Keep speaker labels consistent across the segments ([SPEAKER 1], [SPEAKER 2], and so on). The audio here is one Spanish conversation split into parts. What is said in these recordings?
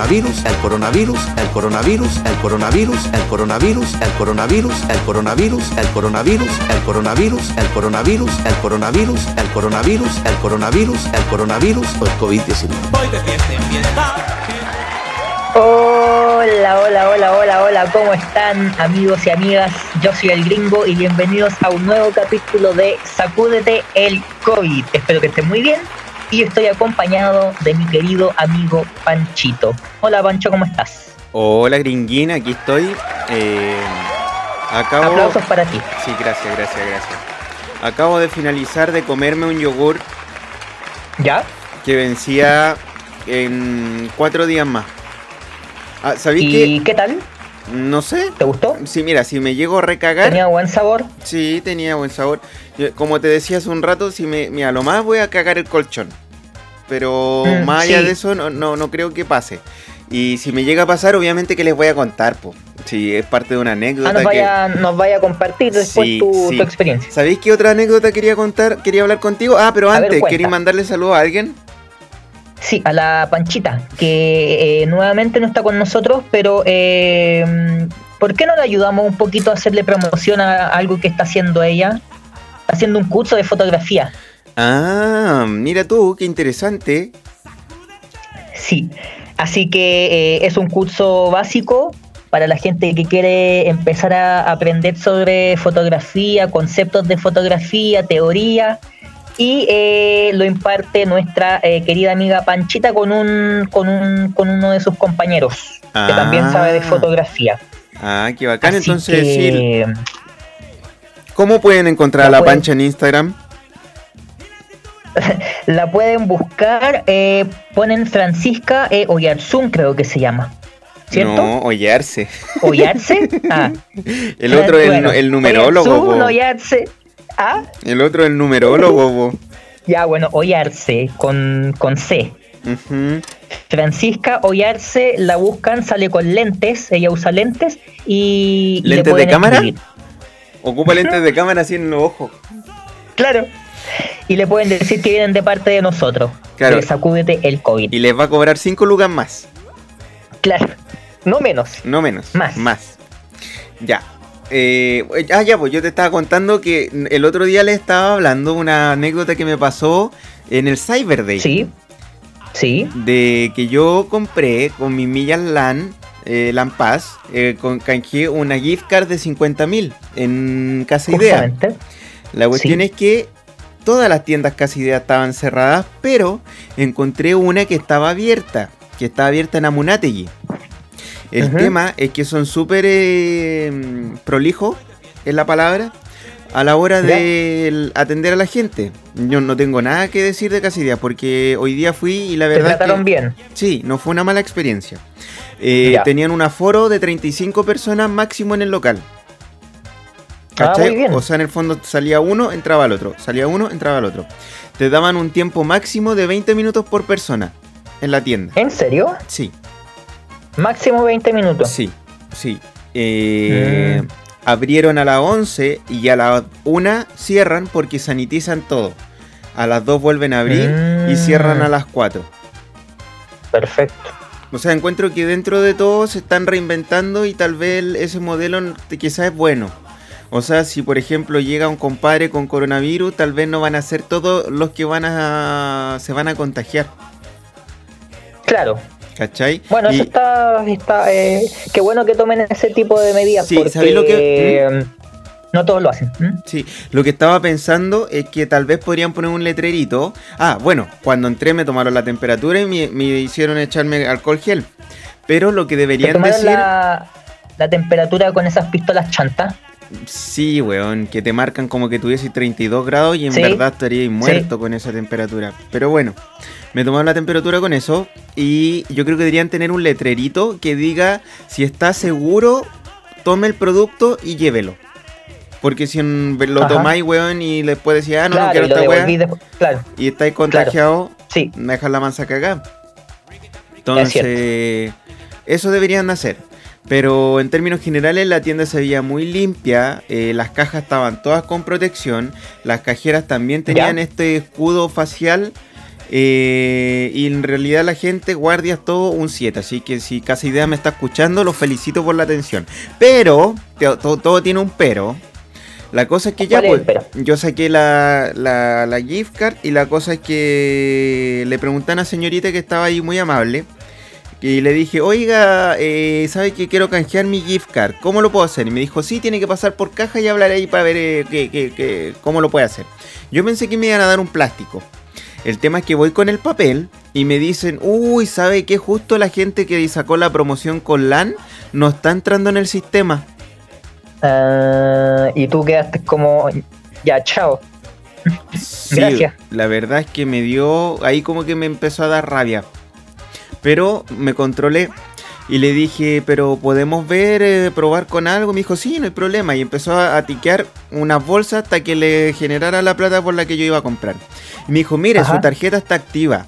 [SPEAKER 1] Coronavirus, el coronavirus, el coronavirus, el coronavirus, el coronavirus, el coronavirus, el coronavirus, el coronavirus, el coronavirus, el coronavirus, el coronavirus, el coronavirus, el coronavirus, el coronavirus o el COVID-19.
[SPEAKER 2] Voy de fiesta en fiesta.
[SPEAKER 3] Hola, hola, hola, hola, hola, ¿cómo están amigos y amigas? Yo soy el gringo y bienvenidos a un nuevo capítulo de Sacúdete el COVID. Espero que estén muy bien y estoy acompañado de mi querido amigo Panchito. Hola Pancho, ¿cómo estás?
[SPEAKER 4] Hola gringuina, aquí estoy. Eh, acabo...
[SPEAKER 3] Aplausos para ti.
[SPEAKER 4] Sí, gracias, gracias, gracias. Acabo de finalizar de comerme un yogur
[SPEAKER 3] ¿Ya?
[SPEAKER 4] que vencía en cuatro días más. Ah, ¿Sabéis
[SPEAKER 3] ¿Y
[SPEAKER 4] que?
[SPEAKER 3] qué tal?
[SPEAKER 4] No sé.
[SPEAKER 3] ¿Te gustó?
[SPEAKER 4] Sí, mira, si me llego a recagar.
[SPEAKER 3] ¿Tenía buen sabor?
[SPEAKER 4] Sí, tenía buen sabor. Como te decía hace un rato, si me, mira, lo más voy a cagar el colchón. Pero
[SPEAKER 3] Mm,
[SPEAKER 4] más allá
[SPEAKER 3] sí.
[SPEAKER 4] de eso, no, no, no creo que pase. Y si me llega a pasar, obviamente que les voy a contar, pues. Si es parte de una anécdota.
[SPEAKER 3] Ah, nos
[SPEAKER 4] que-
[SPEAKER 3] vaya, nos vaya a compartir después
[SPEAKER 4] Sí,
[SPEAKER 3] tu,
[SPEAKER 4] sí.
[SPEAKER 3] tu experiencia.
[SPEAKER 4] ¿Sabéis qué otra anécdota quería contar? Quería hablar contigo. Ah, pero antes. ¿queréis mandarle saludos a alguien?
[SPEAKER 3] Sí, a la Panchita, que eh, nuevamente no está con nosotros, pero eh, ¿por qué no le ayudamos un poquito a hacerle promoción a algo que está haciendo ella? Haciendo un curso de fotografía.
[SPEAKER 4] Ah, mira tú, qué interesante.
[SPEAKER 3] Sí, así que eh, es un curso básico para la gente que quiere empezar a aprender sobre fotografía, conceptos de fotografía, teoría. Y eh, lo imparte nuestra eh, querida amiga Panchita con un, con un con uno de sus compañeros, que
[SPEAKER 4] Ah.
[SPEAKER 3] también sabe de fotografía.
[SPEAKER 4] Ah, qué bacán.
[SPEAKER 3] Así
[SPEAKER 4] Entonces,
[SPEAKER 3] que,
[SPEAKER 4] ¿cómo pueden encontrar a
[SPEAKER 3] La
[SPEAKER 4] la
[SPEAKER 3] pueden-
[SPEAKER 4] pancha en Instagram?
[SPEAKER 3] la pueden buscar, eh, ponen Francisca eh, Oyarzún, creo que se llama. ¿Cierto?
[SPEAKER 4] No, hollarse.
[SPEAKER 3] ¿Oyarse? Ah.
[SPEAKER 4] El otro es el,
[SPEAKER 3] Bueno,
[SPEAKER 4] el numerólogo.
[SPEAKER 3] Oyarzún. Oyarse. Ah,
[SPEAKER 4] El otro es el numerólogo. po.
[SPEAKER 3] ya, bueno, Oyarse con, con C. Francisca Oyarse la buscan, sale con lentes, ella usa lentes y. y le
[SPEAKER 4] ¿Lentes de cámara?
[SPEAKER 3] escribir.
[SPEAKER 4] Ocupa lentes de cámara así en los ojos.
[SPEAKER 3] Claro. Y le pueden decir que vienen de parte de nosotros.
[SPEAKER 4] Claro.
[SPEAKER 3] De Sacúdete el COVID.
[SPEAKER 4] Y les va a cobrar 5 lucas más.
[SPEAKER 3] Claro. No menos.
[SPEAKER 4] No menos.
[SPEAKER 3] Más.
[SPEAKER 4] Más. Ya. Eh, ah, ya, pues yo te estaba contando que el otro día le estaba hablando una anécdota que me pasó en el Cyber Day.
[SPEAKER 3] Sí. Sí.
[SPEAKER 4] De que yo compré con mis millas LAN, eh, LAN Pass, eh, con, canjeé una gift card de 50 mil en Casa Idea. La cuestión
[SPEAKER 3] Sí.
[SPEAKER 4] es que todas las tiendas Casa Idea estaban cerradas, pero encontré una que estaba abierta, que estaba abierta en Amunategui. El tema es que son súper eh, prolijos, es la palabra, a la hora de atender a la gente. Yo no tengo nada que decir de Casa Idea, porque hoy día fui y la
[SPEAKER 3] Te
[SPEAKER 4] verdad es
[SPEAKER 3] trataron
[SPEAKER 4] que...
[SPEAKER 3] bien.
[SPEAKER 4] Sí, no fue una mala experiencia. Eh, tenían un aforo de 35 personas máximo en el local.
[SPEAKER 3] Ah,
[SPEAKER 4] ¿Cachai?
[SPEAKER 3] muy bien.
[SPEAKER 4] O sea, en el fondo salía uno, entraba el otro. Salía uno, entraba el otro. Te daban un tiempo máximo de 20 minutos por persona en la tienda.
[SPEAKER 3] ¿En serio?
[SPEAKER 4] Sí,
[SPEAKER 3] Máximo 20 minutos.
[SPEAKER 4] sí, sí. Eh,
[SPEAKER 3] Mm.
[SPEAKER 4] Abrieron a las 11 y a las 1 cierran porque sanitizan todo. A las 2 vuelven a abrir y
[SPEAKER 3] Mm.
[SPEAKER 4] cierran a las 4.
[SPEAKER 3] Perfecto.
[SPEAKER 4] O sea, encuentro que dentro de todo se están reinventando y tal vez ese modelo quizás es bueno. O sea, si por ejemplo llega un compadre con coronavirus, tal vez no van a ser todos los que van a se van a contagiar,
[SPEAKER 3] Claro.
[SPEAKER 4] ¿Cachai?
[SPEAKER 3] Bueno,
[SPEAKER 4] Y-
[SPEAKER 3] eso está, está eh, qué bueno que tomen ese tipo de medidas
[SPEAKER 4] Sí,
[SPEAKER 3] porque
[SPEAKER 4] ¿sabéis lo que-
[SPEAKER 3] eh, no todos lo hacen.
[SPEAKER 4] Sí, lo que estaba pensando es que tal vez podrían poner un letrerito. Ah, bueno, cuando entré me tomaron la temperatura y me, me hicieron echarme alcohol gel. Pero lo que
[SPEAKER 3] ¿Te
[SPEAKER 4] deberían decir...
[SPEAKER 3] la, la temperatura con esas pistolas chantas?
[SPEAKER 4] Sí, weón, que te marcan como que tuviese 32 grados y en
[SPEAKER 3] Sí.
[SPEAKER 4] verdad estarías muerto con esa temperatura. Pero bueno, me tomaron la temperatura con eso y yo creo que deberían tener un letrerito que diga si está seguro, tome el producto y llévelo. Porque si lo
[SPEAKER 3] Ajá.
[SPEAKER 4] tomáis, weón, y después decís, ah, no, no quiero esta weá,
[SPEAKER 3] después. Claro,
[SPEAKER 4] y estáis contagiado,
[SPEAKER 3] sí.
[SPEAKER 4] me dejas la mansa cagada. Entonces, eso deberían hacer. Pero en términos generales la tienda se veía muy limpia, eh, las cajas estaban todas con protección, las cajeras también tenían
[SPEAKER 3] Ya.
[SPEAKER 4] este escudo facial eh, y en realidad la gente, guardias, todo un 7. Así que si Casa Idea me está escuchando, los felicito por la atención. Pero, todo, todo tiene un pero. La cosa es que ya,
[SPEAKER 3] ¿Cuál es el
[SPEAKER 4] pues, yo saqué la, la, la gift card y la cosa es que le pregunté a una señorita que estaba ahí muy amable y le dije, oiga, eh, ¿sabe que quiero canjear mi gift card? ¿Cómo lo puedo hacer? Y me dijo, sí, tiene que pasar por caja y hablar ahí para ver eh, qué- cómo lo puede hacer. Yo pensé que me iban a dar un plástico. El tema es que voy con el papel y me dicen, uy, ¿sabe qué? Justo la gente que sacó la promoción con LAN no está entrando en el sistema.
[SPEAKER 3] Ah, y tú quedaste como, ya, chao.
[SPEAKER 4] Sí,
[SPEAKER 3] Gracias.
[SPEAKER 4] La verdad es que me dio, ahí como que me empezó a dar rabia. Pero me controlé y le dije, pero podemos ver, eh, probar con algo. Me dijo, sí, no hay problema. Y empezó a, a tiquear unas bolsas hasta que le generara la plata por la que yo iba a comprar. Y me dijo, mire,
[SPEAKER 3] Ajá.
[SPEAKER 4] su tarjeta está activa.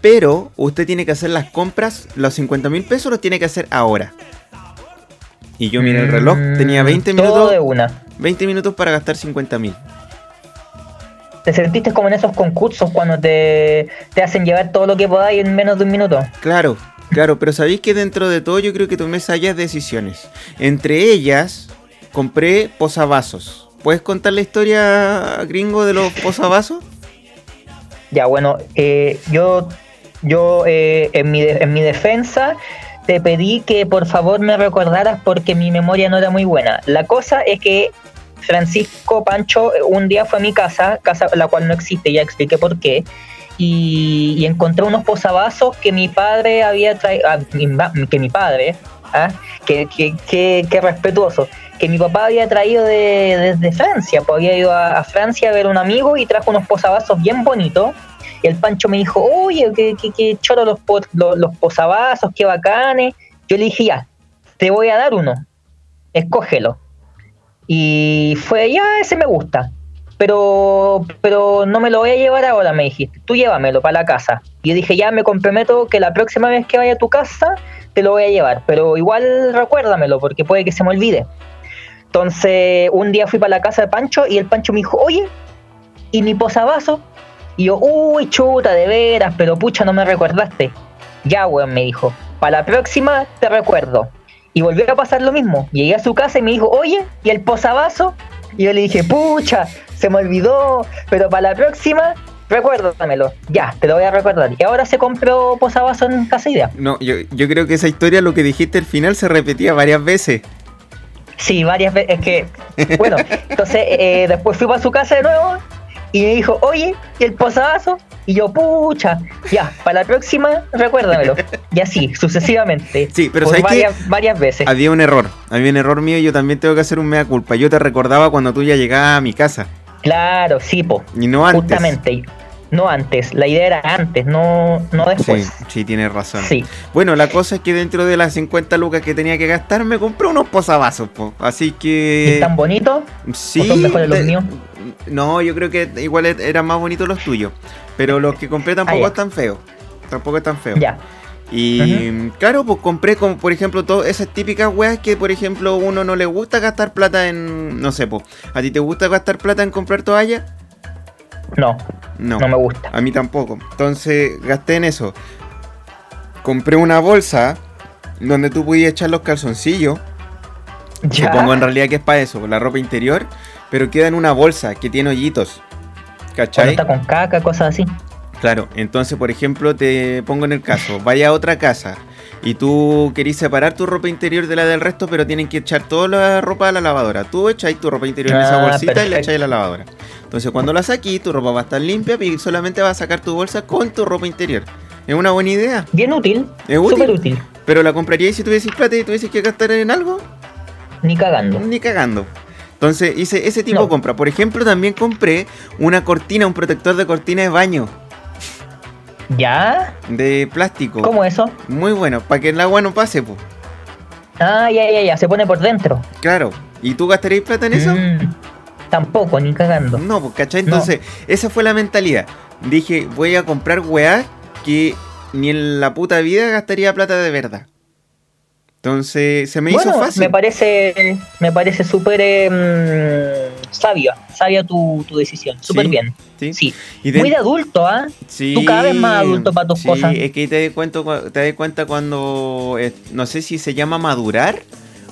[SPEAKER 4] Pero usted tiene que hacer las compras, los 50 mil pesos los tiene que hacer ahora. Y yo miré el reloj, tenía 20
[SPEAKER 3] Mm, Todo
[SPEAKER 4] minutos,
[SPEAKER 3] de una.
[SPEAKER 4] 20 minutos para gastar 50 mil.
[SPEAKER 3] Te sentiste como en esos concursos cuando te, te hacen llevar todo lo que podáis en menos de un minuto.
[SPEAKER 4] Claro, claro, pero sabéis que dentro de todo yo creo que tomé sabias decisiones. Entre ellas, compré posavasos. ¿Puedes contar la historia, gringo, de los posavasos?
[SPEAKER 3] Ya, bueno, eh, yo, yo eh, en, mi en mi defensa te pedí que por favor me recordaras porque mi memoria no era muy buena. La cosa es que Francisco Pancho eh, un día fue a mi casa, casa la cual no existe, ya expliqué por qué, y, encontré unos posavasos que mi padre había traído, que mi padre, ¿ah? que, que, que- que respetuoso, que mi papá había traído de, desde Francia, pues había ido a, a Francia a ver un amigo y trajo unos posavasos bien bonitos. Y el Pancho me dijo, oye, qué, qué, qué choro los, po- los, los posavasos, qué bacanes. Yo le dije, ya, te voy a dar uno, escógelo. Y fue, ya, ese me gusta. Pero, pero no me lo voy a llevar ahora, me dijiste. Tú llévamelo para la casa. Y yo dije, ya me comprometo que la próxima vez que vaya a tu casa te lo voy a llevar. Pero igual recuérdamelo, porque puede que se me olvide. Entonces, un día fui para la casa de Pancho y el Pancho me dijo, oye, ¿y mi posavasos? Y yo, uy, chuta, de veras, pero pucha, no me recordaste. Ya, weón, me dijo, para la próxima te recuerdo. Y volvió a pasar lo mismo. Llegué a su casa y me dijo, oye, ¿y el posavasos? Y yo le dije, pucha, se me olvidó, pero para la próxima, recuérdamelo. Ya, te lo voy a recordar. Y ahora se compró posavasos en Casa Idea.
[SPEAKER 4] No, yo, yo creo que esa historia, lo que dijiste al final, se repetía varias veces.
[SPEAKER 3] Sí, varias veces. Es que, bueno, entonces eh, después fui para su casa de nuevo y me dijo, oye, ¿y el posavasos? Y yo, pucha, ya, para la próxima, recuérdamelo. Y así, sucesivamente.
[SPEAKER 4] Sí, pero
[SPEAKER 3] por varias, varias veces.
[SPEAKER 4] Había un error, había un error mío y yo también tengo que hacer un mea culpa. Yo te recordaba cuando tú ya llegabas a mi casa
[SPEAKER 3] Claro, sí, po.
[SPEAKER 4] y no antes.
[SPEAKER 3] Justamente. No antes, la idea era antes, no, no
[SPEAKER 4] Sí,
[SPEAKER 3] después.
[SPEAKER 4] sí, tienes razón.
[SPEAKER 3] Sí.
[SPEAKER 4] Bueno, la cosa es que dentro de las 50 lucas que tenía que gastar, me compré unos posavasos, po. Así
[SPEAKER 3] ¿Y
[SPEAKER 4] que.
[SPEAKER 3] tan bonitos?
[SPEAKER 4] Sí.
[SPEAKER 3] ¿O son mejores los míos?
[SPEAKER 4] No, yo creo que igual e- eran más bonitos los tuyos. Pero los que compré tampoco
[SPEAKER 3] Ah, ya.
[SPEAKER 4] están feos. Tampoco están feos.
[SPEAKER 3] Ya.
[SPEAKER 4] Y claro, pues compré como por ejemplo todas esas típicas weas que por ejemplo uno no le gusta gastar plata en. No sé, pues. ¿A ti te gusta gastar plata en comprar toalla?
[SPEAKER 3] No,
[SPEAKER 4] No.
[SPEAKER 3] no me gusta.
[SPEAKER 4] A mí tampoco. Entonces gasté en eso. Compré una bolsa donde tú podías echar los calzoncillos.
[SPEAKER 3] Ya.
[SPEAKER 4] Supongo en realidad que es para eso, la ropa interior. Pero queda en una bolsa que tiene hoyitos. ¿Cachai?
[SPEAKER 3] está con caca, cosas así.
[SPEAKER 4] Claro, entonces por ejemplo te pongo en el caso, vaya a otra casa y tú querís separar tu ropa interior de la del resto, pero tienen que echar toda la ropa a la lavadora. Tú echáis tu ropa interior en esa
[SPEAKER 3] Ah,
[SPEAKER 4] bolsita y la echáis a la lavadora. Entonces cuando la saquís, tu ropa va a estar limpia y solamente vas a sacar tu bolsa con tu ropa interior. Es una buena idea,
[SPEAKER 3] Bien útil.
[SPEAKER 4] Es útil.
[SPEAKER 3] Súper útil.
[SPEAKER 4] pero la compraríais si tuvieses plata y tuvieses que gastar en algo,
[SPEAKER 3] Ni cagando.
[SPEAKER 4] ni cagando. Entonces hice ese tipo
[SPEAKER 3] No.
[SPEAKER 4] de compra. Por ejemplo, también compré una cortina, un protector de cortina de baño
[SPEAKER 3] ¿Ya?
[SPEAKER 4] de plástico.
[SPEAKER 3] ¿Cómo eso?
[SPEAKER 4] Muy bueno, para que el agua no pase, pues.
[SPEAKER 3] Ah, ya, ya, ya, se pone por dentro.
[SPEAKER 4] Claro. ¿Y tú gastarías plata en eso?
[SPEAKER 3] Mm, tampoco, ni cagando.
[SPEAKER 4] No, pues, ¿cachai?
[SPEAKER 3] No.
[SPEAKER 4] Entonces, esa fue la mentalidad. Dije, voy a comprar weá que ni en la puta vida gastaría plata de verdad. Entonces, se me
[SPEAKER 3] bueno,
[SPEAKER 4] hizo fácil.
[SPEAKER 3] me parece, me parece súper eh, sabia, sabia tu, tu decisión, súper
[SPEAKER 4] Sí,
[SPEAKER 3] bien.
[SPEAKER 4] sí.
[SPEAKER 3] Sí.
[SPEAKER 4] Y de-
[SPEAKER 3] Muy de adulto, ¿ah?
[SPEAKER 4] Sí,
[SPEAKER 3] Tú cada vez más adulto para tus
[SPEAKER 4] sí,
[SPEAKER 3] cosas.
[SPEAKER 4] es que te das cuenta, te das cuenta cuando, eh, no sé si se llama madurar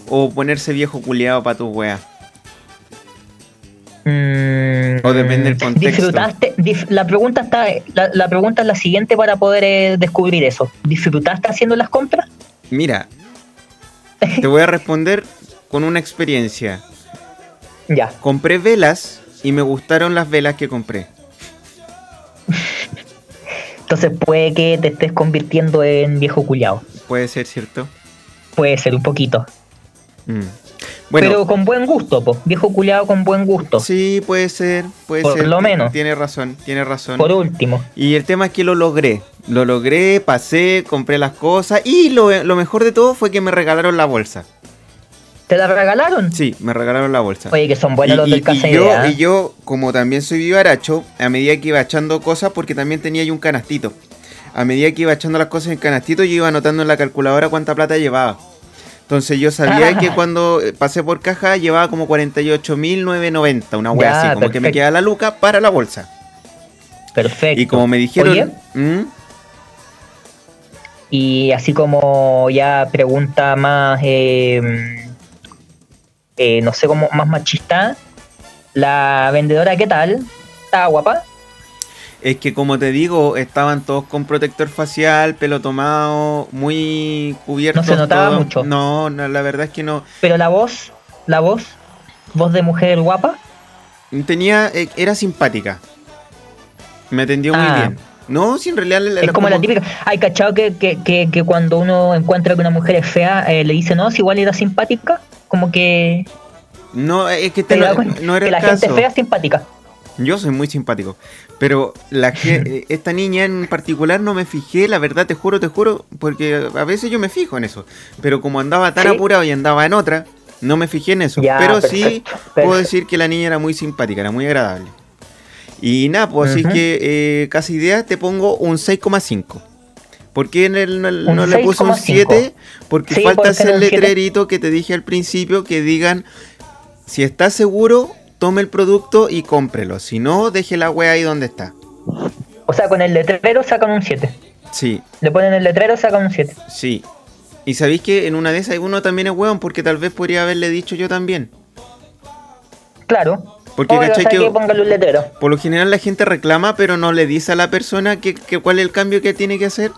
[SPEAKER 4] o ponerse viejo culiado para tus weas.
[SPEAKER 3] Mm,
[SPEAKER 4] O depende del contexto.
[SPEAKER 3] Disfrutaste, dif- la pregunta está, la, la pregunta es la siguiente para poder eh, descubrir eso. ¿Disfrutaste haciendo las compras?
[SPEAKER 4] Mira, te voy a responder con una experiencia.
[SPEAKER 3] Ya.
[SPEAKER 4] Compré velas y me gustaron las velas que compré.
[SPEAKER 3] Entonces puede que te estés convirtiendo en viejo culiao.
[SPEAKER 4] Puede ser, ¿cierto?
[SPEAKER 3] Puede ser un poquito.
[SPEAKER 4] Mm. Bueno,
[SPEAKER 3] Pero con buen gusto, po. Viejo culiao con buen gusto.
[SPEAKER 4] sí, puede ser, puede
[SPEAKER 3] Por
[SPEAKER 4] ser.
[SPEAKER 3] lo menos.
[SPEAKER 4] Tiene razón, tiene razón.
[SPEAKER 3] Por último.
[SPEAKER 4] Y el tema es que lo logré. Lo logré, pasé, compré las cosas y lo, lo mejor de todo fue que me regalaron la bolsa.
[SPEAKER 3] ¿Te la regalaron?
[SPEAKER 4] Sí, me regalaron la bolsa.
[SPEAKER 3] Oye, que son buenos
[SPEAKER 4] y,
[SPEAKER 3] los del Casa
[SPEAKER 4] y yo,
[SPEAKER 3] Idea. ¿eh?
[SPEAKER 4] y yo, como también soy vivaracho, a medida que iba echando cosas, porque también tenía yo un canastito. A medida que iba echando las cosas en canastito, yo iba anotando en la calculadora cuánta plata llevaba. Entonces yo sabía que cuando eh, pasé por caja llevaba como 48.990, una wea
[SPEAKER 3] Ya,
[SPEAKER 4] así, como que me
[SPEAKER 3] perfecto.
[SPEAKER 4] queda la luca para la bolsa.
[SPEAKER 3] Perfecto.
[SPEAKER 4] Y como me dijeron... ¿Mm?
[SPEAKER 3] y así como ya pregunta más, eh, eh, no sé cómo, más machista, la vendedora, ¿qué tal? ¿Está guapa?
[SPEAKER 4] Es que como te digo, estaban todos con protector facial, pelo tomado, muy cubiertos.
[SPEAKER 3] No se notaba
[SPEAKER 4] todos.
[SPEAKER 3] mucho.
[SPEAKER 4] No, no, la verdad es que no.
[SPEAKER 3] Pero la voz, la voz, voz de mujer guapa.
[SPEAKER 4] Tenía, eh, era simpática. Me atendió muy
[SPEAKER 3] Ah.
[SPEAKER 4] bien. No, si en realidad
[SPEAKER 3] Es como la típica. Hay cachado que, que, que, que cuando uno encuentra que una mujer es fea, eh, le dice, no, si igual era simpática. Como que
[SPEAKER 4] No, es que
[SPEAKER 3] te
[SPEAKER 4] este no, era
[SPEAKER 3] que
[SPEAKER 4] el
[SPEAKER 3] la gente
[SPEAKER 4] caso.
[SPEAKER 3] fea es simpática.
[SPEAKER 4] Yo soy muy simpático. Pero la esta niña en particular no me fijé, la verdad, te juro, te juro, porque a veces yo me fijo en eso. Pero como andaba tan
[SPEAKER 3] ¿Sí?
[SPEAKER 4] apurado y andaba en otra, no me fijé en eso.
[SPEAKER 3] Ya,
[SPEAKER 4] Pero sí
[SPEAKER 3] perfecto,
[SPEAKER 4] puedo
[SPEAKER 3] perfecto.
[SPEAKER 4] decir que la niña era muy simpática, era muy agradable. Y nada, pues así que eh, casi idea te pongo un 6,5. ¿Por qué en el- no,
[SPEAKER 3] Un
[SPEAKER 4] no le puse un
[SPEAKER 3] 6,5?
[SPEAKER 4] 7? Porque
[SPEAKER 3] Sí,
[SPEAKER 4] falta
[SPEAKER 3] ¿por qué no
[SPEAKER 4] ese
[SPEAKER 3] un 7?
[SPEAKER 4] letrerito que te dije al principio que digan, si está seguro, tome el producto y cómprelo. Si no, deje la wea ahí donde está.
[SPEAKER 3] O sea, con el letrero sacan un 7.
[SPEAKER 4] Sí,
[SPEAKER 3] Le ponen el letrero, sacan un 7.
[SPEAKER 4] sí. Y sabéis que en una de esas uno también es weón, porque tal vez podría haberle dicho yo también.
[SPEAKER 3] Claro.
[SPEAKER 4] Porque,
[SPEAKER 3] Oiga,
[SPEAKER 4] ¿cachai
[SPEAKER 3] ¿sabe
[SPEAKER 4] que-
[SPEAKER 3] un letrero.
[SPEAKER 4] Por lo general la gente reclama, pero no le dice a la persona que, que cuál es el cambio que tiene que hacer.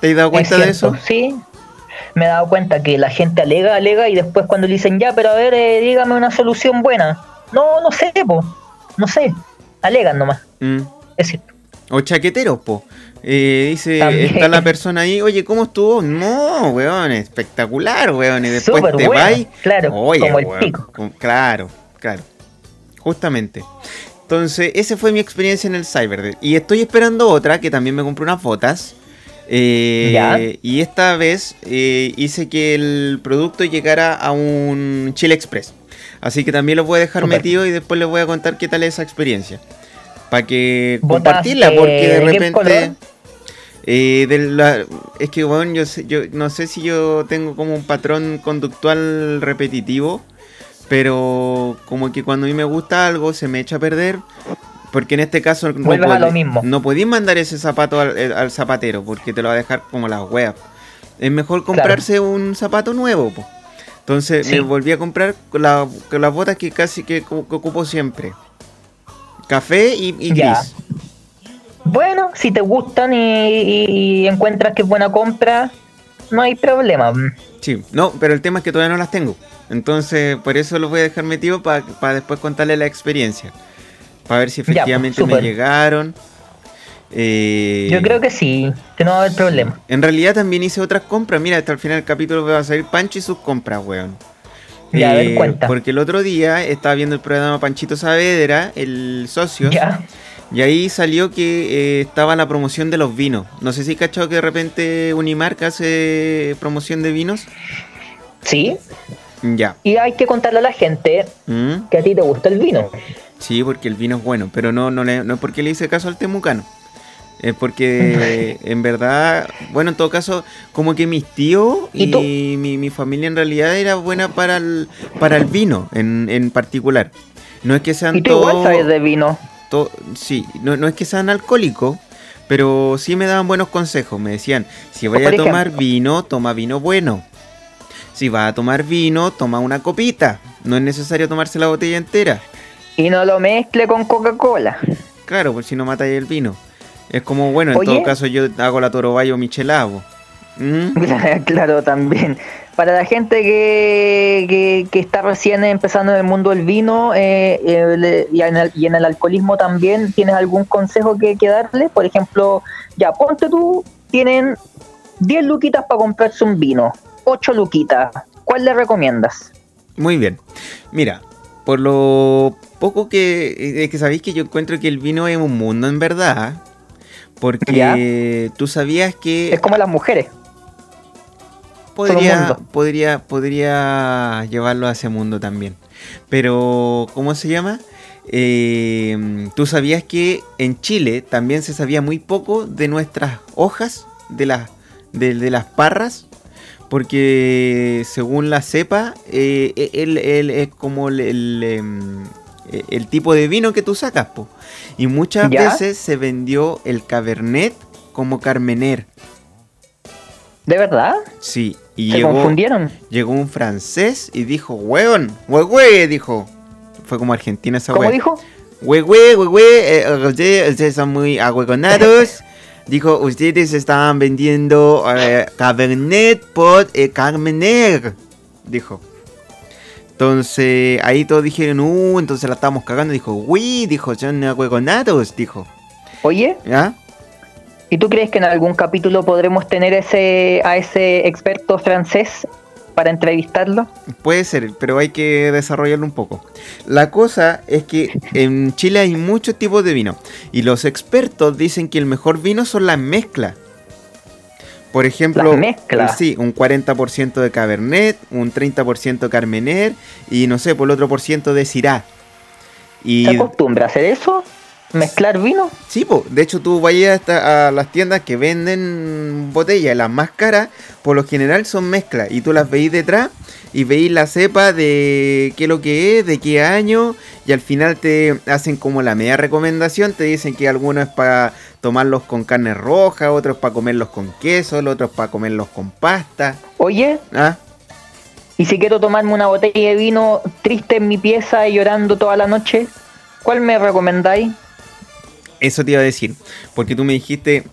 [SPEAKER 4] ¿Te has dado cuenta
[SPEAKER 3] Es
[SPEAKER 4] de eso?
[SPEAKER 3] Sí. Me he dado cuenta que la gente alega, alega y después cuando le dicen ya, pero a ver, eh, dígame una solución buena. No, no sé, po. No sé. Alegan nomás.
[SPEAKER 4] Mm.
[SPEAKER 3] Es cierto.
[SPEAKER 4] O chaqueteros, po. Eh, dice,
[SPEAKER 3] También.
[SPEAKER 4] está la persona ahí, oye, ¿cómo estuvo? No, weón, espectacular, weón. Y después
[SPEAKER 3] Súper
[SPEAKER 4] te
[SPEAKER 3] bueno, claro,
[SPEAKER 4] Oye,
[SPEAKER 3] como el
[SPEAKER 4] weón,
[SPEAKER 3] pico.
[SPEAKER 4] Claro, claro. Justamente. Entonces, esa fue mi experiencia en el Cyber. Y estoy esperando otra, que también me compré unas botas. Eh. Y esta vez eh, hice que el producto llegara a un Chile Express. Así que también los voy a dejar
[SPEAKER 3] Súper.
[SPEAKER 4] metido y después les voy a contar qué tal es esa experiencia. Para que compartirla, porque de
[SPEAKER 3] ¿de qué
[SPEAKER 4] repente... eh, de la- es que, bueno, yo, sé- yo no sé si yo tengo como un patrón conductual repetitivo, pero como que cuando a mí me gusta algo se me echa a perder, porque en este caso no,
[SPEAKER 3] a lo mismo.
[SPEAKER 4] no podéis mandar ese zapato al, eh, al zapatero, porque te lo va a dejar como las weas. Es mejor comprarse un zapato nuevo, po. Entonces
[SPEAKER 3] Sí.
[SPEAKER 4] me volví a comprar con, la- las botas que casi que, que ocupo siempre. Café y, y
[SPEAKER 3] Ya.
[SPEAKER 4] gris.
[SPEAKER 3] Bueno, si te gustan y, y- y encuentras que es buena compra, no hay problema.
[SPEAKER 4] Sí, no, pero el tema es que todavía no las tengo. Entonces, por eso los voy a dejar metidos para después contarle la experiencia. Para ver si
[SPEAKER 3] pues,
[SPEAKER 4] efectivamente me llegaron. Eh,
[SPEAKER 3] Yo creo que sí, que no va a haber problema.
[SPEAKER 4] En realidad también hice otras compras. Mira, hasta el final del capítulo va a salir Pancho y sus compras, weón.
[SPEAKER 3] Ya, a ver,
[SPEAKER 4] Eh,
[SPEAKER 3] cuenta.
[SPEAKER 4] Porque el otro día estaba viendo el programa Panchito Saavedra, el socio,
[SPEAKER 3] Ya.
[SPEAKER 4] y ahí salió que eh, estaba la promoción de los vinos. No sé si cachado que de repente Unimarca hace promoción de vinos.
[SPEAKER 3] Sí.
[SPEAKER 4] Ya.
[SPEAKER 3] Y hay que contarle a la gente
[SPEAKER 4] ¿Mm?
[SPEAKER 3] que a ti te gusta el vino.
[SPEAKER 4] Sí, porque el vino es bueno, pero no, no, le- no es porque le hice caso al temucano. Es porque en verdad, bueno, en todo caso, como que mis tíos y, mi, mi familia en realidad era buena para el, para el vino en, en particular. No es que sean
[SPEAKER 3] Y tú igual sabes de vino.
[SPEAKER 4] to- sí, no, no es que sean alcohólicos, pero sí me daban buenos consejos. Me decían, si vayas a tomar vino, toma vino bueno. Si vas a tomar vino, toma una copita. No es necesario tomarse la botella entera.
[SPEAKER 3] Y no lo mezcle con Coca-Cola.
[SPEAKER 4] Claro, por si no matáis el vino. Es como, bueno, en
[SPEAKER 3] Oye.
[SPEAKER 4] todo caso yo hago la Toro Bayo Michelabo. ¿Mm?
[SPEAKER 3] claro, también. Para la gente que, que, que está recién empezando en el mundo del vino eh, eh, le- y, en el, y en el alcoholismo también, ¿tienes algún consejo que, que darle? Por ejemplo, ya, ponte tú, tienen 10 luquitas para comprarse un vino, 8 luquitas. ¿Cuál le recomiendas?
[SPEAKER 4] Muy bien. Mira, por lo poco que, eh, que sabéis que yo encuentro que el vino es un mundo en verdad. Porque tú sabías que
[SPEAKER 3] Es como las mujeres.
[SPEAKER 4] podría, podría, podría llevarlo a ese mundo también. Pero, ¿cómo se llama? Eh, tú sabías que en Chile también se sabía muy poco de nuestras hojas, de las, de, de las parras, porque según la cepa, eh, él, él es como el, el, em, eh, el tipo de vino que tú sacas, po. Y muchas
[SPEAKER 3] ¿Ya?
[SPEAKER 4] veces se vendió el Cabernet como Carmener.
[SPEAKER 3] ¿De verdad?
[SPEAKER 4] Sí, y
[SPEAKER 3] ¿Se
[SPEAKER 4] llegó,
[SPEAKER 3] confundieron?
[SPEAKER 4] llegó un francés y dijo, weón, huehue, dijo. Fue como Argentina esa
[SPEAKER 3] ¿Cómo
[SPEAKER 4] wea.
[SPEAKER 3] dijo?
[SPEAKER 4] Huehue, huehue, eh, ustedes, ustedes son muy ahueconados. dijo, ustedes estaban vendiendo eh, Cabernet por eh, Carmener. Dijo. Entonces, ahí todos dijeron, uh, entonces la estamos cagando. Dijo, uy, dijo, son ahueconados, dijo.
[SPEAKER 3] Oye,
[SPEAKER 4] ¿Ya?
[SPEAKER 3] ¿y tú crees que en algún capítulo podremos tener ese a ese experto francés para entrevistarlo?
[SPEAKER 4] Puede ser, pero hay que desarrollarlo un poco. La cosa es que en Chile hay muchos tipos de vino y los expertos dicen que el mejor vino son las mezclas. Por ejemplo,
[SPEAKER 3] Las
[SPEAKER 4] sí, un 40% de Cabernet, un 30% Carmener y no sé, por el otro por ciento de Syrah. Y
[SPEAKER 3] ¿Se acostumbra a hacer eso? ¿Mezclar vino?
[SPEAKER 4] Sí, po. de hecho tú vayas hasta a las tiendas que venden botellas, las más caras, por lo general son mezclas, y tú las veis detrás y veis la cepa de qué es lo que es, de qué año, y al final te hacen como la media recomendación, te dicen que algunos es para tomarlos con carne roja, otros para comerlos con queso, el otro es para comerlos con pasta.
[SPEAKER 3] Oye,
[SPEAKER 4] ¿Ah?
[SPEAKER 3] ¿y si quiero tomarme una botella de vino triste en mi pieza y llorando toda la noche? ¿Cuál me recomendáis?
[SPEAKER 4] Eso te iba a decir, porque tú me dijiste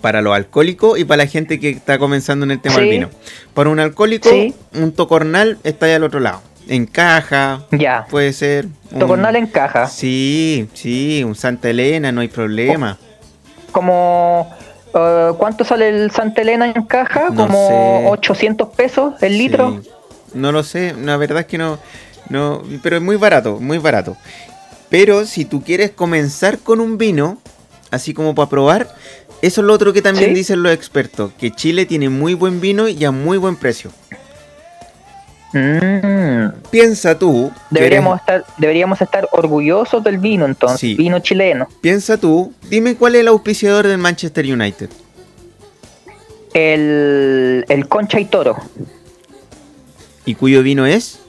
[SPEAKER 4] para los alcohólicos y para la gente que está comenzando en el tema del vino. Para un alcohólico,
[SPEAKER 3] Sí.
[SPEAKER 4] un tocornal está ahí al otro lado. En caja,
[SPEAKER 3] Ya.
[SPEAKER 4] puede ser. un-
[SPEAKER 3] Tocornal en caja.
[SPEAKER 4] Sí, sí, un Santa Elena, no hay problema.
[SPEAKER 3] Como... eh, ¿Cuánto sale el Santa Elena en caja?
[SPEAKER 4] No
[SPEAKER 3] Como
[SPEAKER 4] sé.
[SPEAKER 3] 800 pesos el litro.
[SPEAKER 4] No lo sé, la verdad es que no, no, pero es muy barato, muy barato. Pero si tú quieres comenzar con un vino, así como para probar, eso es lo otro que también
[SPEAKER 3] Sí.
[SPEAKER 4] dicen los expertos, que Chile tiene muy buen vino y a muy buen precio.
[SPEAKER 3] Mm.
[SPEAKER 4] Piensa tú,
[SPEAKER 3] Deberíamos estar, deberíamos estar orgullosos del vino entonces,
[SPEAKER 4] Sí.
[SPEAKER 3] vino chileno.
[SPEAKER 4] piensa tú, dime cuál es el auspiciador del Manchester United.
[SPEAKER 3] El, el Concha y Toro,
[SPEAKER 4] ¿Y cuyo vino es?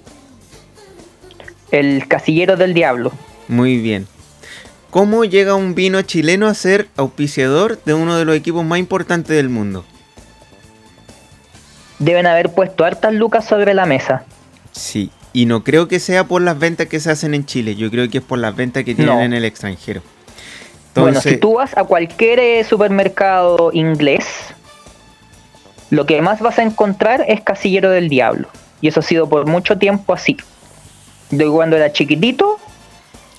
[SPEAKER 3] el Casillero del Diablo.
[SPEAKER 4] Muy bien. ¿Cómo llega un vino chileno a ser auspiciador de uno de los equipos más importantes del mundo?
[SPEAKER 3] Deben haber puesto hartas lucas sobre la mesa.
[SPEAKER 4] Sí, y no creo que sea por las ventas que se hacen en Chile, yo creo que es por las ventas que tienen
[SPEAKER 3] No.
[SPEAKER 4] en el extranjero.
[SPEAKER 3] Bueno, si tú vas a cualquier eh, supermercado inglés, lo que más vas a encontrar es Casillero del Diablo. Y eso ha sido por mucho tiempo así. Yo cuando era chiquitito,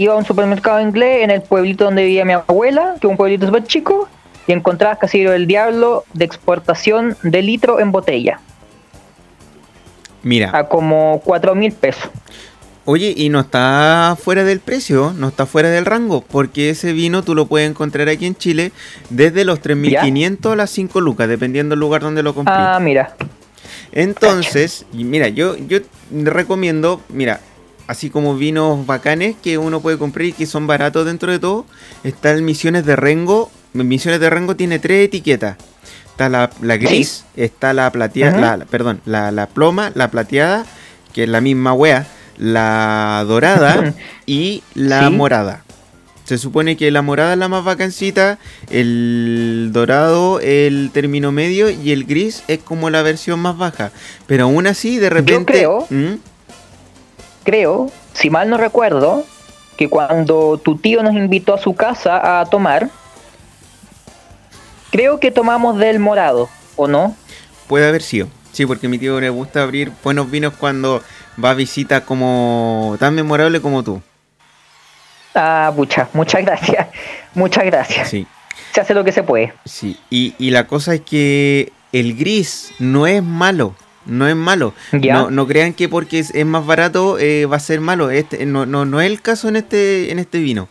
[SPEAKER 3] iba a un supermercado inglés en el pueblito donde vivía mi abuela, que es un pueblito súper chico, y encontrabas Casillero del Diablo de exportación de litro en botella.
[SPEAKER 4] Mira,
[SPEAKER 3] a como 4 mil pesos.
[SPEAKER 4] oye, y no está fuera del precio, no está fuera del rango, porque ese vino tú lo puedes encontrar aquí en Chile desde los 3.500 a las 5 lucas, dependiendo del lugar donde lo compré.
[SPEAKER 3] Ah, mira.
[SPEAKER 4] Entonces, mira, yo, yo recomiendo, mira, así como vinos bacanes que uno puede comprar y que son baratos dentro de todo, está el Misiones de Rengo. Misiones de Rengo tiene tres etiquetas. Está la, la gris, está la plateada, la, la- perdón, la, la ploma, la plateada, que es la misma wea, la dorada y la
[SPEAKER 3] Sí.
[SPEAKER 4] morada. Se supone que la morada es la más vacancita, el dorado el término medio y el gris es como la versión más baja. Pero aún así, de repente...
[SPEAKER 3] creo-
[SPEAKER 4] ¿Mm?
[SPEAKER 3] Creo, si mal no recuerdo, que cuando tu tío nos invitó a su casa a tomar, creo que tomamos del morado, ¿o no?
[SPEAKER 4] Puede haber sido. Sí, porque a mi tío le gusta abrir buenos vinos cuando va a visita como tan memorable como tú.
[SPEAKER 3] Ah, pucha, muchas gracias. Muchas gracias.
[SPEAKER 4] Sí,
[SPEAKER 3] Se hace lo que se puede.
[SPEAKER 4] sí. Y, y la cosa es que el gris no es malo. No es malo. No, no crean que porque es, es más barato eh, va a ser malo. Este, no, no, no es el caso en este, en este vino.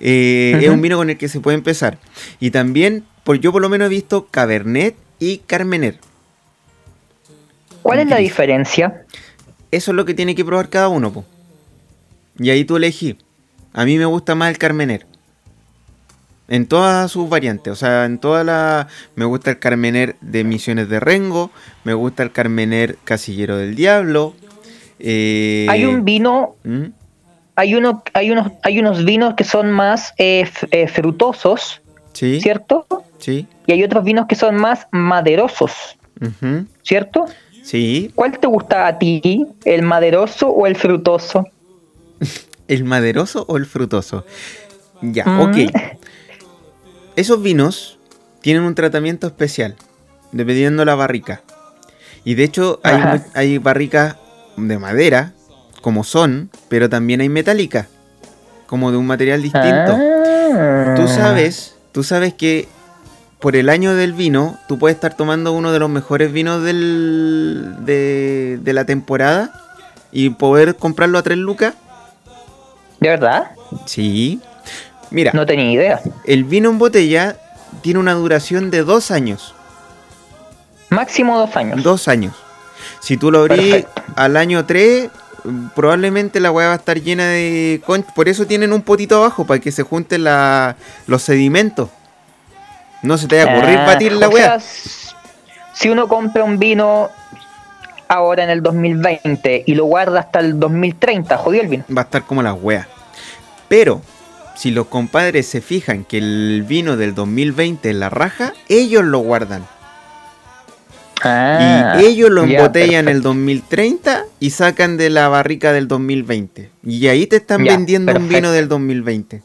[SPEAKER 4] Eh, Es un vino con el que se puede empezar. Y también, por, yo por lo menos he visto Cabernet y Carmener.
[SPEAKER 3] ¿Cuál es la diferencia?
[SPEAKER 4] Eso es lo que tiene que probar cada uno, po. Y ahí tú elegí. A mí me gusta más el Carmener. En todas sus variantes. O sea, en toda la. Me gusta el Carmener de Misiones de Rengo. Me gusta el Carmener Casillero del Diablo. eh,
[SPEAKER 3] Hay un vino,
[SPEAKER 4] ¿Mm?
[SPEAKER 3] hay uno, hay unos, hay unos vinos que son más eh, eh, frutosos,
[SPEAKER 4] Sí.
[SPEAKER 3] ¿cierto?
[SPEAKER 4] Sí.
[SPEAKER 3] Y hay otros vinos que son más maderosos, ¿cierto?
[SPEAKER 4] Sí.
[SPEAKER 3] ¿Cuál te gusta a ti? ¿El maderoso o el frutoso?
[SPEAKER 4] ¿El maderoso o el frutoso? Ya,
[SPEAKER 3] Mm.
[SPEAKER 4] ok. Esos vinos tienen un tratamiento especial, dependiendo la barrica. Y de hecho hay, barricas de madera, como son, pero también hay metálicas, como de un material distinto.
[SPEAKER 3] Ah.
[SPEAKER 4] Tú sabes, tú sabes que por el año del vino, tú puedes estar tomando uno de los mejores vinos del, de, de la temporada y poder comprarlo a 3 lucas.
[SPEAKER 3] ¿De verdad?
[SPEAKER 4] Sí. Mira,
[SPEAKER 3] No tenía idea.
[SPEAKER 4] el vino en botella tiene una duración de dos años.
[SPEAKER 3] Máximo dos años.
[SPEAKER 4] Dos años. Si tú lo abrís al año 3, probablemente la weá va a estar llena de conch. Por eso tienen un potito abajo, para que se junten la- los sedimentos. No se te vaya a ocurrir
[SPEAKER 3] Ah,
[SPEAKER 4] batir la
[SPEAKER 3] sea, s- si uno compra un vino ahora en el 2020 y lo guarda hasta el 2030, jodió el vino.
[SPEAKER 4] va a estar como las weas. Pero, si los compadres se fijan que el vino del 2020 es la raja, ellos lo guardan.
[SPEAKER 3] Ah,
[SPEAKER 4] y ellos lo embotellan en el
[SPEAKER 3] perfecto.
[SPEAKER 4] 2030 y sacan de la barrica del 2020. Y ahí te están
[SPEAKER 3] Ya,
[SPEAKER 4] vendiendo un vino del 2020.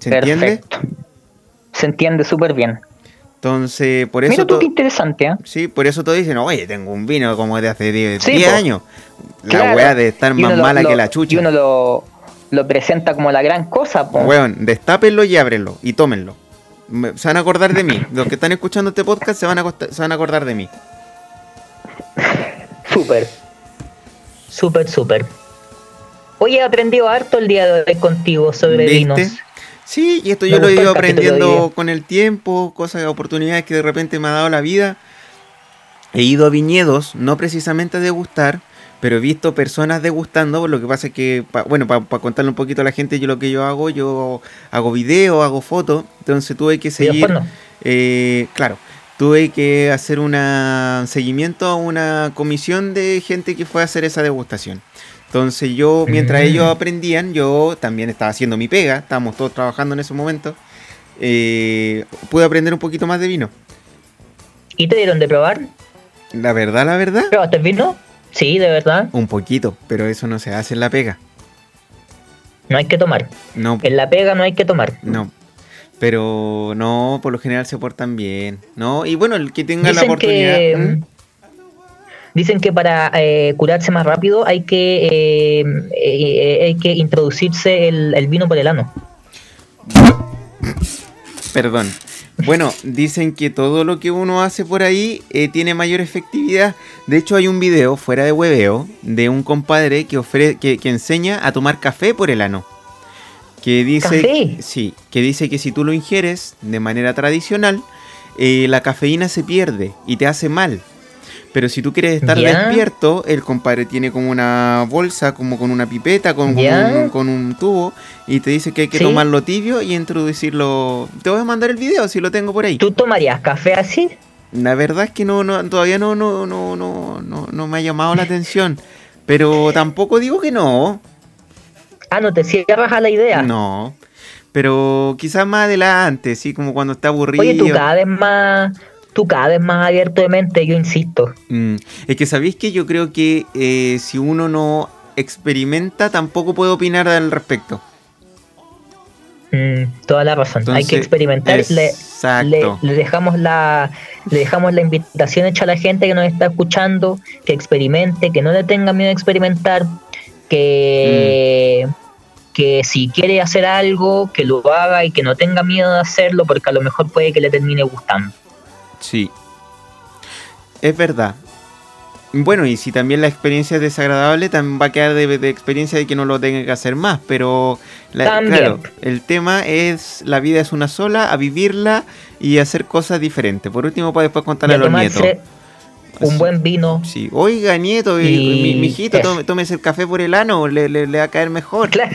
[SPEAKER 4] ¿Se entiende?
[SPEAKER 3] Perfecto. Se entiende súper bien.
[SPEAKER 4] Entonces, por eso...
[SPEAKER 3] Mira tú qué interesante, ¿eh?
[SPEAKER 4] Sí, por eso todos dicen, oye, tengo un vino como de hace 10,
[SPEAKER 3] Sí,
[SPEAKER 4] 10
[SPEAKER 3] po.
[SPEAKER 4] años. La
[SPEAKER 3] Claro.
[SPEAKER 4] wea de estar
[SPEAKER 3] Y
[SPEAKER 4] más
[SPEAKER 3] lo-
[SPEAKER 4] mala
[SPEAKER 3] lo-
[SPEAKER 4] que la
[SPEAKER 3] Y
[SPEAKER 4] chucha.
[SPEAKER 3] uno lo, lo presenta como la gran cosa, po.
[SPEAKER 4] Weón, destápenlo y ábrenlo y tómenlo. Me- Se van a acordar de mí. Los que están escuchando este podcast se van a, se van a acordar de mí.
[SPEAKER 3] Súper. Súper, súper. Hoy he aprendido harto el día de hoy contigo sobre
[SPEAKER 4] ¿Viste?
[SPEAKER 3] vinos.
[SPEAKER 4] Sí, y esto
[SPEAKER 3] Me
[SPEAKER 4] yo lo he ido aprendiendo con el tiempo, cosas, oportunidades que de repente me ha dado la vida. He ido a viñedos, no precisamente a degustar, pero he visto personas degustando. Lo que pasa es que, pa- bueno, para contarle un poquito a la gente, yo lo que yo hago, yo hago video, hago fotos, entonces tuve que seguir. Eh, claro, tuve que hacer un seguimiento a una comisión de gente que fue a hacer esa degustación. Entonces yo, mientras
[SPEAKER 3] Mm.
[SPEAKER 4] ellos aprendían, yo también estaba haciendo mi pega, estábamos todos trabajando en ese momento, eh, pude aprender un poquito más de vino.
[SPEAKER 3] ¿Y te dieron de probar?
[SPEAKER 4] La verdad, la verdad,
[SPEAKER 3] ¿Probaste el vino? Sí, de verdad.
[SPEAKER 4] un poquito, pero eso no se hace en la pega.
[SPEAKER 3] No hay que tomar.
[SPEAKER 4] No,
[SPEAKER 3] En la pega no hay que tomar.
[SPEAKER 4] no. Pero no, por lo general se portan bien. No, y bueno, el que tenga la oportunidad.
[SPEAKER 3] que,
[SPEAKER 4] ¿Mm?
[SPEAKER 3] dicen que para eh, curarse más rápido hay que eh, eh, hay que introducirse el, el vino por el ano.
[SPEAKER 4] Perdón. Bueno, dicen que todo lo que uno hace por ahí eh, tiene mayor efectividad. De hecho, hay un video fuera de hueveo de un compadre que, ofre que, que enseña a tomar café por el ano. Que dice,
[SPEAKER 3] ¿Café?
[SPEAKER 4] sí, que dice que si tú lo ingieres de manera tradicional, eh, la cafeína se pierde y te hace mal. Pero si tú quieres estar despierto, el compadre tiene como una bolsa, como con una pipeta, con, con un, con un tubo, y te dice que hay que
[SPEAKER 3] Sí.
[SPEAKER 4] tomarlo tibio y introducirlo. Te voy a mandar el video si lo tengo por ahí.
[SPEAKER 3] ¿Tú tomarías café así?
[SPEAKER 4] La verdad es que no, no todavía no, no, no, no, no, no me ha llamado la atención. Pero tampoco digo que no.
[SPEAKER 3] Ah, no te cierras a la idea.
[SPEAKER 4] No. Pero quizás más adelante, sí, como cuando está aburrido.
[SPEAKER 3] Oye, tú cada vez más, tú cada vez más abierto de mente, yo insisto.
[SPEAKER 4] Mm, Es que sabéis que yo creo que eh, si uno no experimenta, tampoco puede opinar al respecto.
[SPEAKER 3] Mm, toda la razón. Hay que experimentar. Le, le dejamos la, le dejamos la invitación hecha a la gente que nos está escuchando, que experimente, que no le tenga miedo a experimentar, que,
[SPEAKER 4] Mm.
[SPEAKER 3] que si quiere hacer algo, que lo haga y que no tenga miedo de hacerlo, porque a lo mejor puede que le termine gustando.
[SPEAKER 4] Sí. Es verdad. Bueno, y si también la experiencia es desagradable, también va a quedar de, de experiencia de que no lo tenga que hacer más. Pero, la- claro, el tema es, la vida es una sola, a vivirla y hacer cosas diferentes. Por último, para después
[SPEAKER 3] Y
[SPEAKER 4] contarle a los nietos.
[SPEAKER 3] un
[SPEAKER 4] Así.
[SPEAKER 3] buen vino.
[SPEAKER 4] Sí. Oiga, nieto,
[SPEAKER 3] Y
[SPEAKER 4] mi, mijito,
[SPEAKER 3] eso.
[SPEAKER 4] tome- tómese el café por el ano, le, le- le va a caer mejor.
[SPEAKER 3] Claro,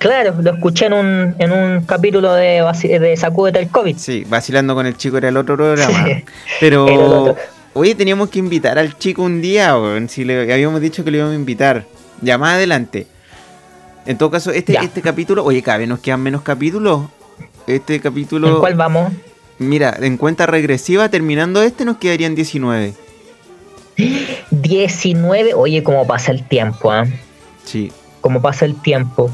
[SPEAKER 3] claro, lo escuché en un, en un capítulo de, de Sacúdete el COVID.
[SPEAKER 4] Sí, vacilando con el chico era el otro programa.
[SPEAKER 3] Sí.
[SPEAKER 4] Pero,
[SPEAKER 3] otro.
[SPEAKER 4] oye, teníamos que invitar al chico un día, weón, si le habíamos dicho que le íbamos a invitar. Ya más adelante. En todo caso, este,
[SPEAKER 3] Ya.
[SPEAKER 4] este capítulo, oye, vez nos quedan menos capítulos. Este
[SPEAKER 3] ¿En
[SPEAKER 4] capítulo,
[SPEAKER 3] cuál vamos?
[SPEAKER 4] mira, en cuenta regresiva, terminando este, nos quedarían 19.
[SPEAKER 3] 19. Oye, cómo pasa el tiempo, ¿ah?
[SPEAKER 4] Sí.
[SPEAKER 3] Cómo pasa el tiempo.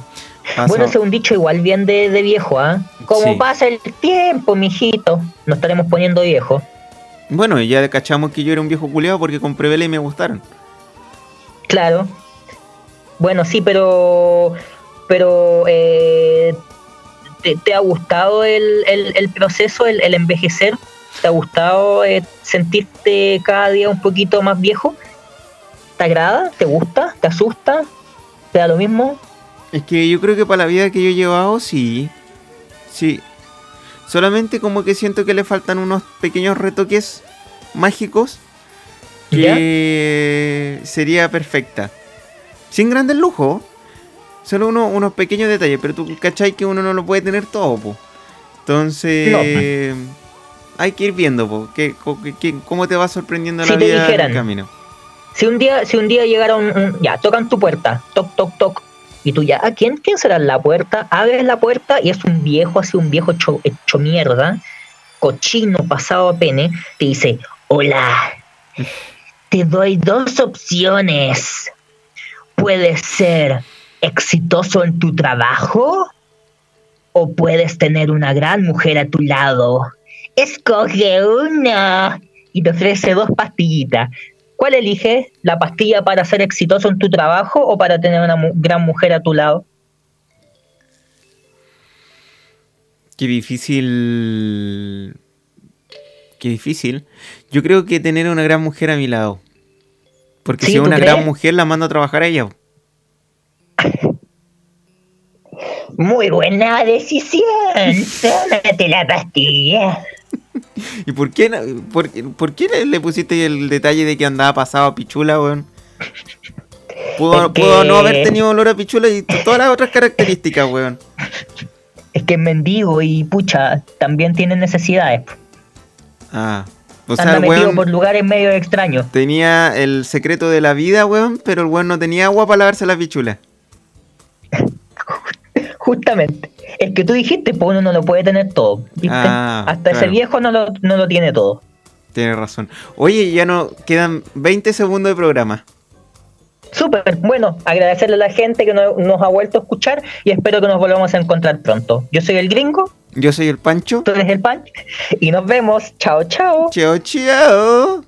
[SPEAKER 3] Bueno, ese es un dicho igual bien de, de viejo, ¿ah? Como
[SPEAKER 4] Sí.
[SPEAKER 3] pasa el tiempo, mijito. Nos estaremos poniendo viejos.
[SPEAKER 4] Bueno, y ya cachamos que yo era un viejo culiado porque compré vela y me gustaron.
[SPEAKER 3] Claro. Bueno, sí, pero. Pero. eh, ¿te, te ha gustado el, el- el proceso, el, el envejecer? ¿Te ha gustado eh, sentirte cada día un poquito más viejo? ¿Te agrada? ¿Te gusta? ¿Te asusta? ¿Te da lo mismo?
[SPEAKER 4] Es que yo creo que para la vida que yo he llevado, sí. Sí. Solamente como que siento que le faltan unos pequeños retoques mágicos que sería perfecta. Sin grandes lujos. Solo uno- unos pequeños detalles. Pero tú cachai que uno no lo puede tener todo, po. Entonces...
[SPEAKER 3] No.
[SPEAKER 4] Hay que ir viendo, po. Que, co- que- que- cómo te va sorprendiendo
[SPEAKER 3] Si
[SPEAKER 4] la vida en el camino.
[SPEAKER 3] Si un día, si un día llegara un, un- ya, tocan tu puerta, toc, toc, toc, y tú ya, ¿a quién, quién será la puerta? Abres la puerta y es un viejo, así un viejo hecho, hecho mierda, cochino, pasado a pene, te dice, hola, te doy dos opciones. Puedes ser exitoso en tu trabajo o puedes tener una gran mujer a tu lado. Escoge una. Y te ofrece dos pastillitas. ¿Cuál eliges? ¿La pastilla para ser exitoso en tu trabajo o para tener una mu- gran mujer a tu lado?
[SPEAKER 4] Qué difícil. Qué difícil. Yo creo que tener una gran mujer a mi lado. Porque
[SPEAKER 3] ¿Sí,
[SPEAKER 4] si es una
[SPEAKER 3] crees?
[SPEAKER 4] gran mujer, la mando a trabajar a ella.
[SPEAKER 3] Muy buena decisión. Tómate la pastilla.
[SPEAKER 4] ¿Y por qué, no- por, por qué le- le pusiste el detalle de que andaba pasado a pichula, weón? Pudo,
[SPEAKER 3] Es que-
[SPEAKER 4] pudo no haber tenido olor a pichula y todas las otras características, weón.
[SPEAKER 3] Es que es mendigo y pucha, también tiene necesidades.
[SPEAKER 4] Ah. O sea,
[SPEAKER 3] Anda
[SPEAKER 4] el
[SPEAKER 3] metido
[SPEAKER 4] weón
[SPEAKER 3] por lugares medio extraños.
[SPEAKER 4] tenía el secreto de la vida, weón, pero el weón no tenía agua para lavarse la pichula.
[SPEAKER 3] Justamente. Es que tú dijiste, pues uno no lo puede tener todo. ¿viste?
[SPEAKER 4] Ah,
[SPEAKER 3] Hasta ese
[SPEAKER 4] claro.
[SPEAKER 3] viejo no lo, no lo tiene todo.
[SPEAKER 4] Tienes razón. Oye, ya no quedan 20 segundos de programa.
[SPEAKER 3] Súper, bueno, agradecerle a la gente que no- nos ha vuelto a escuchar y espero que nos volvamos a encontrar pronto. Yo soy el gringo,
[SPEAKER 4] Yo soy el Pancho.
[SPEAKER 3] tú eres el pan y nos vemos. Chao, chao.
[SPEAKER 4] Chao, chao.